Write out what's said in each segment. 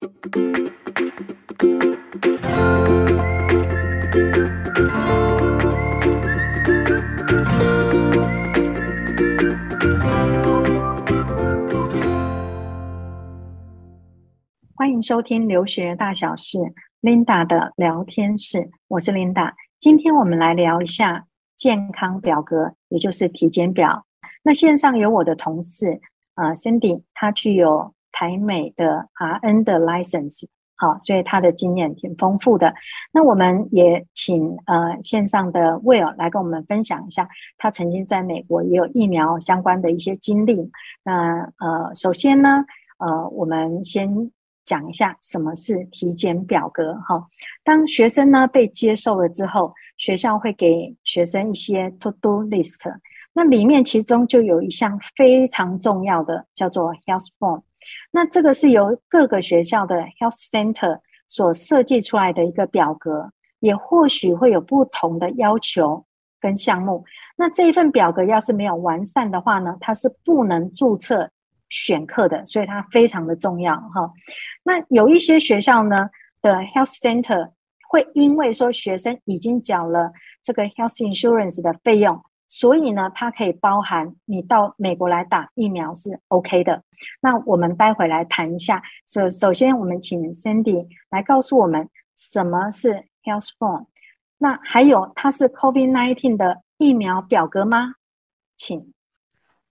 欢迎收听留学大小事，Linda 的聊天室，我是 Linda。今天我们来聊一下健康表格，也就是体检表。那线上有我的同事，呃，Cindy，她具有台美的 RN 的 license，好，所以他的经验挺丰富的。那我们也请呃线上的 Will 来跟我们分享一下，他曾经在美国也有疫苗相关的一些经历。那呃，首先呢，呃，我们先。讲一下什么是体检表格哈。当学生呢被接受了之后，学校会给学生一些 to do list，那里面其中就有一项非常重要的叫做 health form。那这个是由各个学校的 health center 所设计出来的一个表格，也或许会有不同的要求跟项目。那这一份表格要是没有完善的话呢，它是不能注册。选课的，所以它非常的重要哈。那有一些学校呢的 health center 会因为说学生已经缴了这个 health insurance 的费用，所以呢，它可以包含你到美国来打疫苗是 OK 的。那我们待会来谈一下。首首先，我们请 Cindy 来告诉我们什么是 health form。那还有，它是 COVID-19 的疫苗表格吗？请。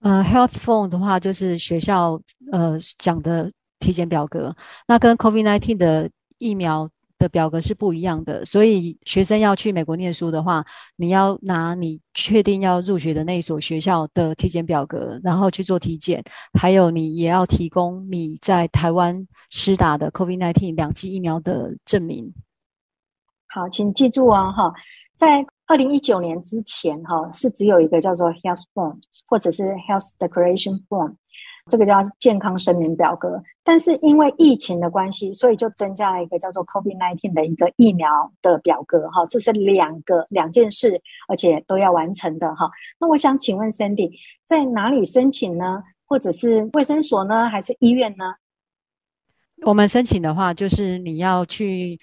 呃，Health Form 的话，就是学校呃讲的体检表格，那跟 COVID-19 的疫苗的表格是不一样的。所以学生要去美国念书的话，你要拿你确定要入学的那一所学校的体检表格，然后去做体检。还有你也要提供你在台湾施打的 COVID-19 两剂疫苗的证明。好，请记住哦，哈，在。二零一九年之前，哈是只有一个叫做 Health Form 或者是 Health Declaration Form，这个叫健康声明表格。但是因为疫情的关系，所以就增加了一个叫做 COVID-19 的一个疫苗的表格，哈，这是两个两件事，而且都要完成的，哈。那我想请问 Cindy，在哪里申请呢？或者是卫生所呢？还是医院呢？我们申请的话，就是你要去。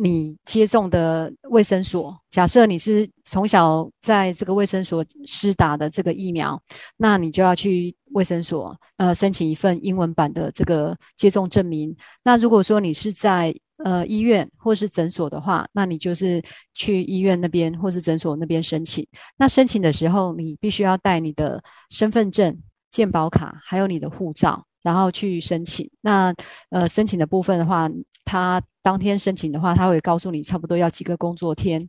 你接种的卫生所，假设你是从小在这个卫生所施打的这个疫苗，那你就要去卫生所，呃，申请一份英文版的这个接种证明。那如果说你是在呃医院或是诊所的话，那你就是去医院那边或是诊所那边申请。那申请的时候，你必须要带你的身份证、健保卡，还有你的护照，然后去申请。那呃，申请的部分的话，他当天申请的话，他会告诉你差不多要几个工作天。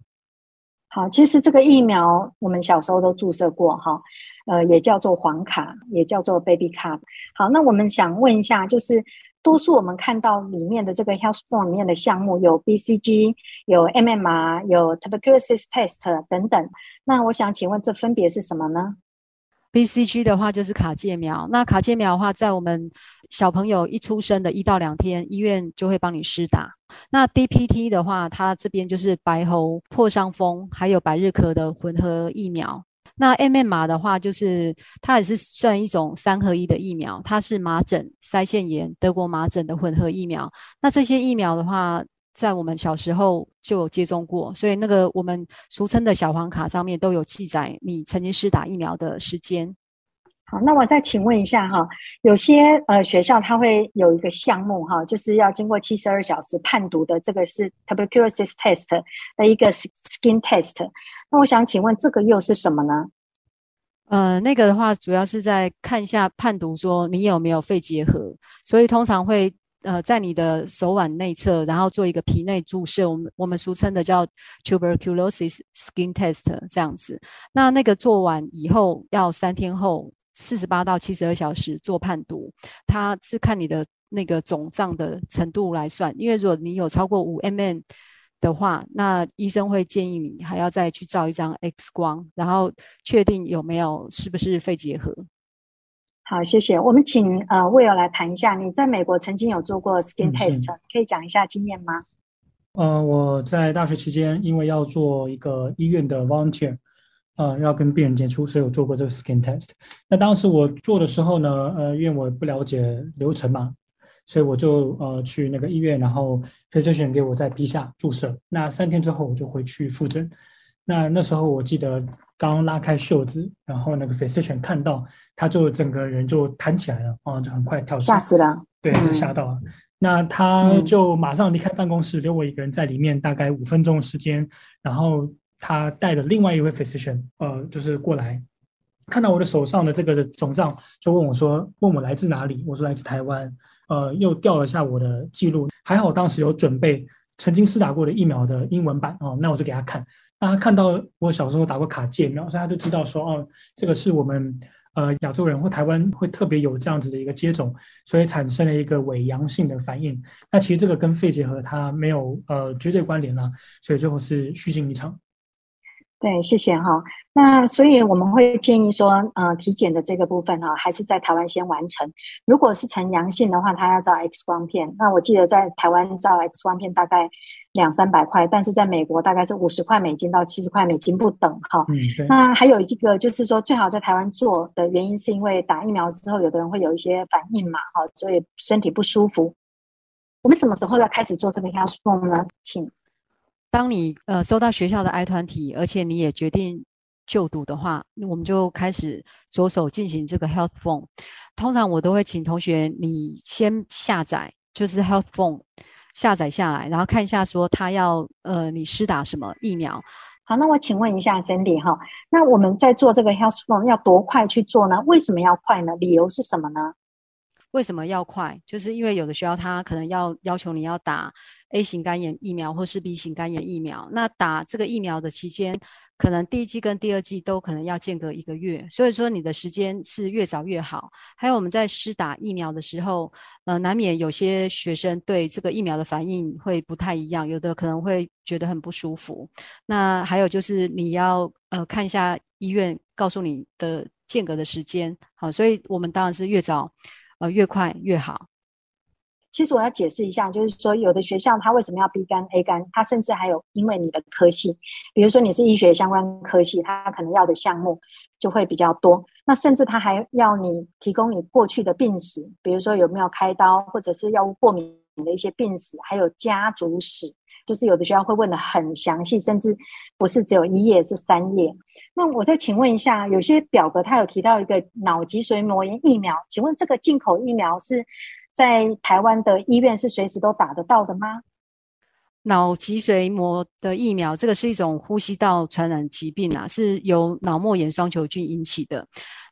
好，其实这个疫苗我们小时候都注射过哈，呃，也叫做黄卡，也叫做 Baby cup。好，那我们想问一下，就是多数我们看到里面的这个 Health Form 里面的项目有 BCG、有 MMR、有 Tuberculosis Test 等等，那我想请问这分别是什么呢？BCG 的话就是卡介苗，那卡介苗的话，在我们小朋友一出生的一到两天，医院就会帮你施打。那 DPT 的话，它这边就是白喉、破伤风还有百日咳的混合疫苗。那 MMR 的话，就是它也是算一种三合一的疫苗，它是麻疹、腮腺炎、德国麻疹的混合疫苗。那这些疫苗的话，在我们小时候就有接种过，所以那个我们俗称的小黄卡上面都有记载你曾经施打疫苗的时间。好，那我再请问一下哈，有些呃学校它会有一个项目哈，就是要经过七十二小时判读的，这个是 tuberculosis test 的一个 skin test。那我想请问这个又是什么呢？呃，那个的话主要是在看一下判读说你有没有肺结核，所以通常会。呃，在你的手腕内侧，然后做一个皮内注射，我们我们俗称的叫 tuberculosis skin test 这样子。那那个做完以后，要三天后，四十八到七十二小时做判读，它是看你的那个肿胀的程度来算。因为如果你有超过五 mm 的话，那医生会建议你还要再去照一张 X 光，然后确定有没有是不是肺结核。好，谢谢。我们请呃 Will 来谈一下，你在美国曾经有做过 skin test，可以讲一下经验吗？呃，我在大学期间，因为要做一个医院的 volunteer，呃，要跟病人接触，所以我做过这个 skin test。那当时我做的时候呢，呃，因为我不了解流程嘛，所以我就呃去那个医院，然后 physician 给我在皮下注射。那三天之后我就回去复诊。那那时候我记得刚拉开袖子，然后那个 physician 看到，他就整个人就弹起来了，哦，就很快跳起来。吓死了。对，就吓到了。嗯、那他就马上离开办公室，留我一个人在里面，大概五分钟的时间。然后他带着另外一位 physician，呃，就是过来。看到我的手上的这个肿胀，就问我说：“问我来自哪里？”我说：“来自台湾。”呃，又调了一下我的记录，还好当时有准备曾经施打过的疫苗的英文版哦，那我就给他看。那他看到我小时候打过卡介苗，所以他就知道说：“哦，这个是我们呃亚洲人或台湾会特别有这样子的一个接种，所以产生了一个伪阳性的反应。那其实这个跟肺结核它没有呃绝对关联啦，所以最后是虚惊一场。”对，谢谢哈。那所以我们会建议说，呃，体检的这个部分哈，还是在台湾先完成。如果是呈阳性的话，他要照 X 光片。那我记得在台湾照 X 光片大概两三百块，但是在美国大概是五十块美金到七十块美金不等哈。嗯，那还有一个就是说，最好在台湾做的原因是因为打疫苗之后，有的人会有一些反应嘛，哈，所以身体不舒服。我们什么时候要开始做这个 HealthPhone 呢？请。当你呃收到学校的 I 团体而且你也决定就读的话，我们就开始着手进行这个 Health Phone。通常我都会请同学你先下载，就是 Health Phone 下载下来，然后看一下说他要呃你施打什么疫苗。好，那我请问一下 Sandy 哈，那我们在做这个 Health Phone 要多快去做呢？为什么要快呢？理由是什么呢？为什么要快？就是因为有的学校他可能要要求你要打 A 型肝炎疫苗或是 B 型肝炎疫苗，那打这个疫苗的期间，可能第一剂跟第二剂都可能要间隔一个月，所以说你的时间是越早越好。还有我们在施打疫苗的时候，呃，难免有些学生对这个疫苗的反应会不太一样，有的可能会觉得很不舒服。那还有就是你要呃看一下医院告诉你的间隔的时间，好，所以我们当然是越早。呃，越快越好。其实我要解释一下，就是说，有的学校它为什么要 B 肝 A 肝，它甚至还有因为你的科系，比如说你是医学相关科系，它可能要的项目就会比较多。那甚至它还要你提供你过去的病史，比如说有没有开刀，或者是药物过敏的一些病史，还有家族史。就是有的学校会问的很详细，甚至不是只有一页，是三页。那我再请问一下，有些表格它有提到一个脑脊髓膜炎疫苗，请问这个进口疫苗是在台湾的医院是随时都打得到的吗？脑脊髓膜的疫苗，这个是一种呼吸道传染疾病啊，是由脑膜炎双球菌引起的。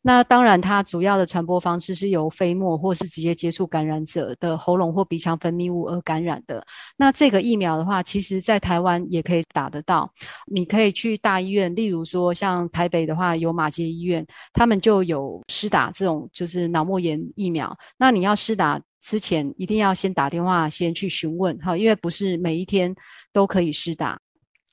那当然，它主要的传播方式是由飞沫或是直接接触感染者的喉咙或鼻腔分泌物而感染的。那这个疫苗的话，其实在台湾也可以打得到。你可以去大医院，例如说像台北的话，有马偕医院，他们就有施打这种就是脑膜炎疫苗。那你要施打之前，一定要先打电话先去询问哈，因为不是每一天都可以施打。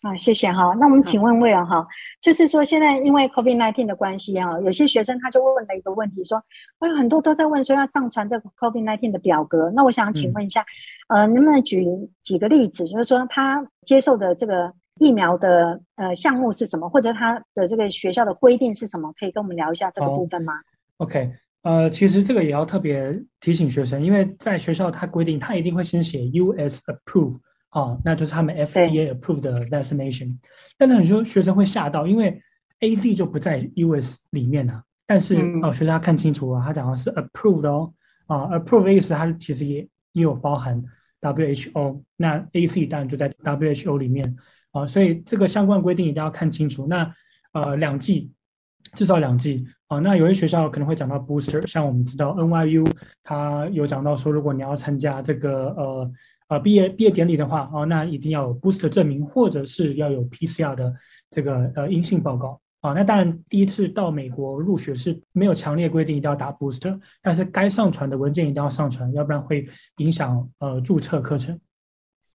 啊，谢谢哈。那我们请问魏儿哈，就是说现在因为 COVID-19 的关系啊，有些学生他就问了一个问题，说，哎，很多都在问说要上传这个 COVID-19 的表格。那我想请问一下，嗯、呃，能不能举几个例子，就是说他接受的这个疫苗的呃项目是什么，或者他的这个学校的规定是什么？可以跟我们聊一下这个部分吗？OK，呃，其实这个也要特别提醒学生，因为在学校他规定他一定会先写 US approve 啊，那就是他们 FDA approved 的 vaccination，但是很多学生会吓到，因为 AZ 就不在 US 里面啊。但是、嗯、哦，学生要看清楚啊，他讲的是 approved 哦，啊，approved 的意思它其实也也有包含 WHO，那 AZ 当然就在 WHO 里面啊，所以这个相关规定一定要看清楚。那呃，两剂至少两剂啊，那有些学校可能会讲到 booster，像我们知道 NYU 它有讲到说，如果你要参加这个呃。呃，毕业毕业典礼的话，哦，那一定要有 booster 证明，或者是要有 PCR 的这个呃阴性报告啊。那当然，第一次到美国入学是没有强烈规定一定要打 booster，但是该上传的文件一定要上传，要不然会影响呃注册课程。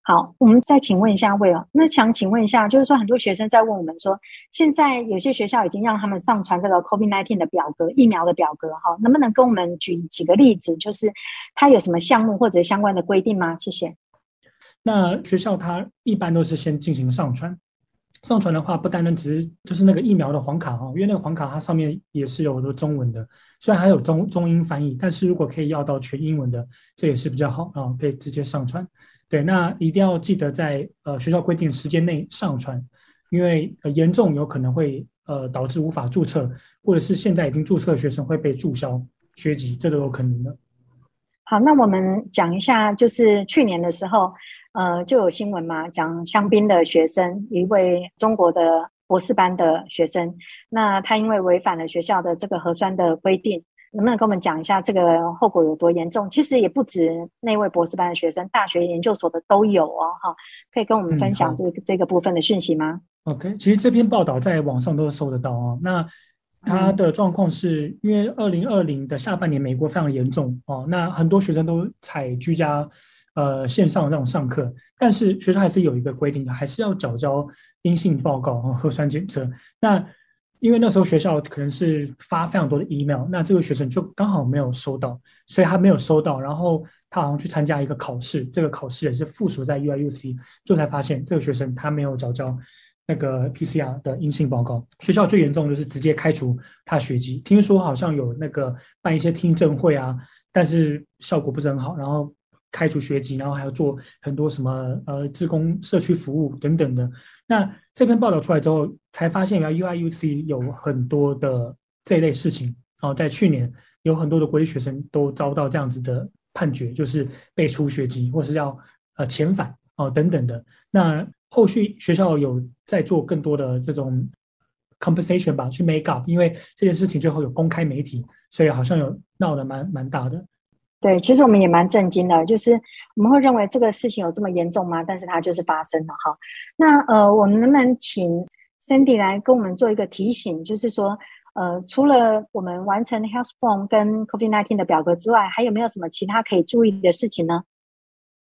好，我们再请问一下魏哦，那想请问一下，就是说很多学生在问我们说，现在有些学校已经让他们上传这个 COVID-19 的表格、疫苗的表格，哈，能不能跟我们举几个例子，就是它有什么项目或者相关的规定吗？谢谢。那学校它一般都是先进行上传，上传的话，不单单只是就是那个疫苗的黄卡哈，因为那个黄卡它上面也是有很多中文的，虽然还有中中英翻译，但是如果可以要到全英文的，这也是比较好啊，可以直接上传。对，那一定要记得在呃学校规定时间内上传，因为呃严重有可能会呃导致无法注册，或者是现在已经注册的学生会被注销学籍，这都有可能的。好，那我们讲一下，就是去年的时候，呃，就有新闻嘛，讲香槟的学生，一位中国的博士班的学生，那他因为违反了学校的这个核酸的规定，能不能跟我们讲一下这个后果有多严重？其实也不止那位博士班的学生，大学研究所的都有哦，哈，可以跟我们分享这个、嗯、这个部分的讯息吗？OK，其实这篇报道在网上都搜得到哦。那他的状况是因为二零二零的下半年，美国非常严重哦，那很多学生都采居家呃线上这种上课，但是学生还是有一个规定的，还是要缴交阴性报告和核酸检测。那因为那时候学校可能是发非常多的 email，那这个学生就刚好没有收到，所以他没有收到，然后他好像去参加一个考试，这个考试也是附属在 UIUC，就才发现这个学生他没有缴交。那个 PCR 的阴性报告，学校最严重的就是直接开除他学籍。听说好像有那个办一些听证会啊，但是效果不是很好，然后开除学籍，然后还要做很多什么呃志工社区服务等等的。那这篇报道出来之后，才发现原来 UIUC 有很多的这类事情。然后在去年有很多的国际学生都遭到这样子的判决，就是被除学籍或是要呃遣返哦等等的。那后续学校有在做更多的这种 compensation 吧，去 make up，因为这件事情最后有公开媒体，所以好像有闹得蛮蛮大的。对，其实我们也蛮震惊的，就是我们会认为这个事情有这么严重吗？但是它就是发生了哈。那呃，我们能不能请 Sandy 来跟我们做一个提醒，就是说呃，除了我们完成 Health Form 跟 COVID-19 的表格之外，还有没有什么其他可以注意的事情呢？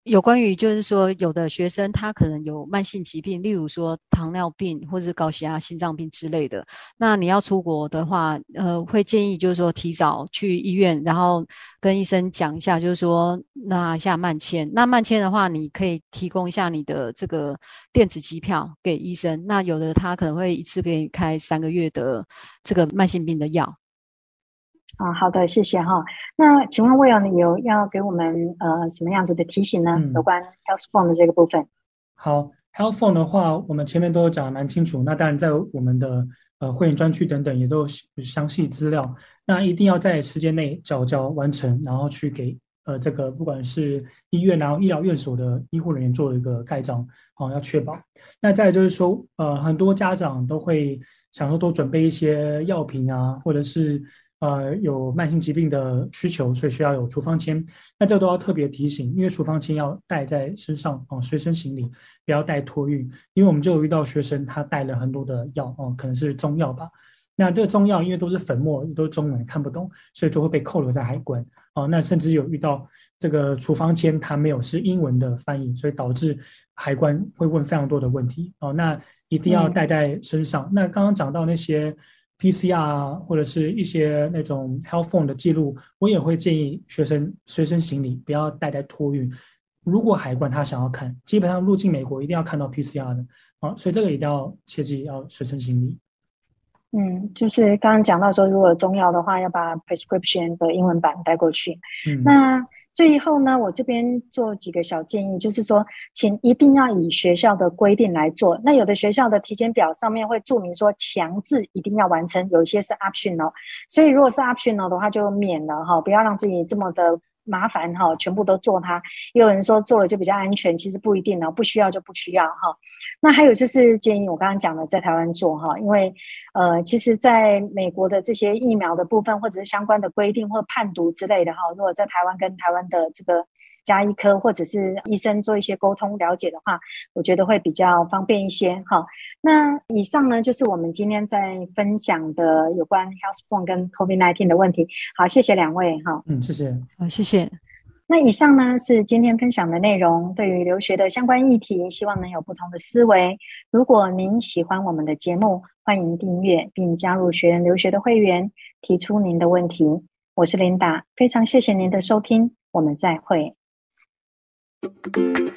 有关于就是说，有的学生他可能有慢性疾病，例如说糖尿病或是高血压、心脏病之类的。那你要出国的话，呃，会建议就是说提早去医院，然后跟医生讲一下，就是说拿一下慢签。那慢签的话，你可以提供一下你的这个电子机票给医生。那有的他可能会一次给你开三个月的这个慢性病的药。啊，好的，谢谢哈。那请问 Will，你有要给我们呃什么样子的提醒呢？嗯、有关 HealthPhone 的这个部分。好，HealthPhone 的话，我们前面都讲的蛮清楚。那当然，在我们的呃会员专区等等也都有详细资料。那一定要在时间内缴交完成，然后去给呃这个不管是医院然后医疗院所的医护人员做一个盖章，好、哦，要确保。那再就是说，呃，很多家长都会想说多准备一些药品啊，或者是。呃，有慢性疾病的需求，所以需要有处方签。那这个都要特别提醒，因为处方签要带在身上哦，随身行李不要带托运。因为我们就有遇到学生，他带了很多的药哦，可能是中药吧。那这个中药因为都是粉末，都是中文看不懂，所以就会被扣留在海关哦。那甚至有遇到这个处方签，它没有是英文的翻译，所以导致海关会问非常多的问题哦。那一定要带在身上。嗯、那刚刚讲到那些。PCR 或者是一些那种 HealthPhone 的记录，我也会建议学生随身行李不要带在托运。如果海关他想要看，基本上入境美国一定要看到 PCR 的啊，所以这个一定要切记要随身行李。嗯，就是刚刚讲到说，如果中药的话，要把 prescription 的英文版带过去。嗯，那。最后呢，我这边做几个小建议，就是说，请一定要以学校的规定来做。那有的学校的体检表上面会注明说，强制一定要完成，有一些是 optional，所以如果是 optional 的话，就免了哈，不要让自己这么的。麻烦哈，全部都做它。也有人说做了就比较安全，其实不一定呢，不需要就不需要哈。那还有就是建议我刚刚讲的，在台湾做哈，因为呃，其实在美国的这些疫苗的部分，或者是相关的规定或判读之类的哈，如果在台湾跟台湾的这个。家医科或者是医生做一些沟通了解的话，我觉得会比较方便一些哈。那以上呢，就是我们今天在分享的有关 HealthPhone 跟 COVID-19 的问题。好，谢谢两位哈。嗯，谢谢。好，谢谢。那以上呢是今天分享的内容，对于留学的相关议题，希望能有不同的思维。如果您喜欢我们的节目，欢迎订阅并加入学人留学的会员，提出您的问题。我是 Linda，非常谢谢您的收听，我们再会。Thank you.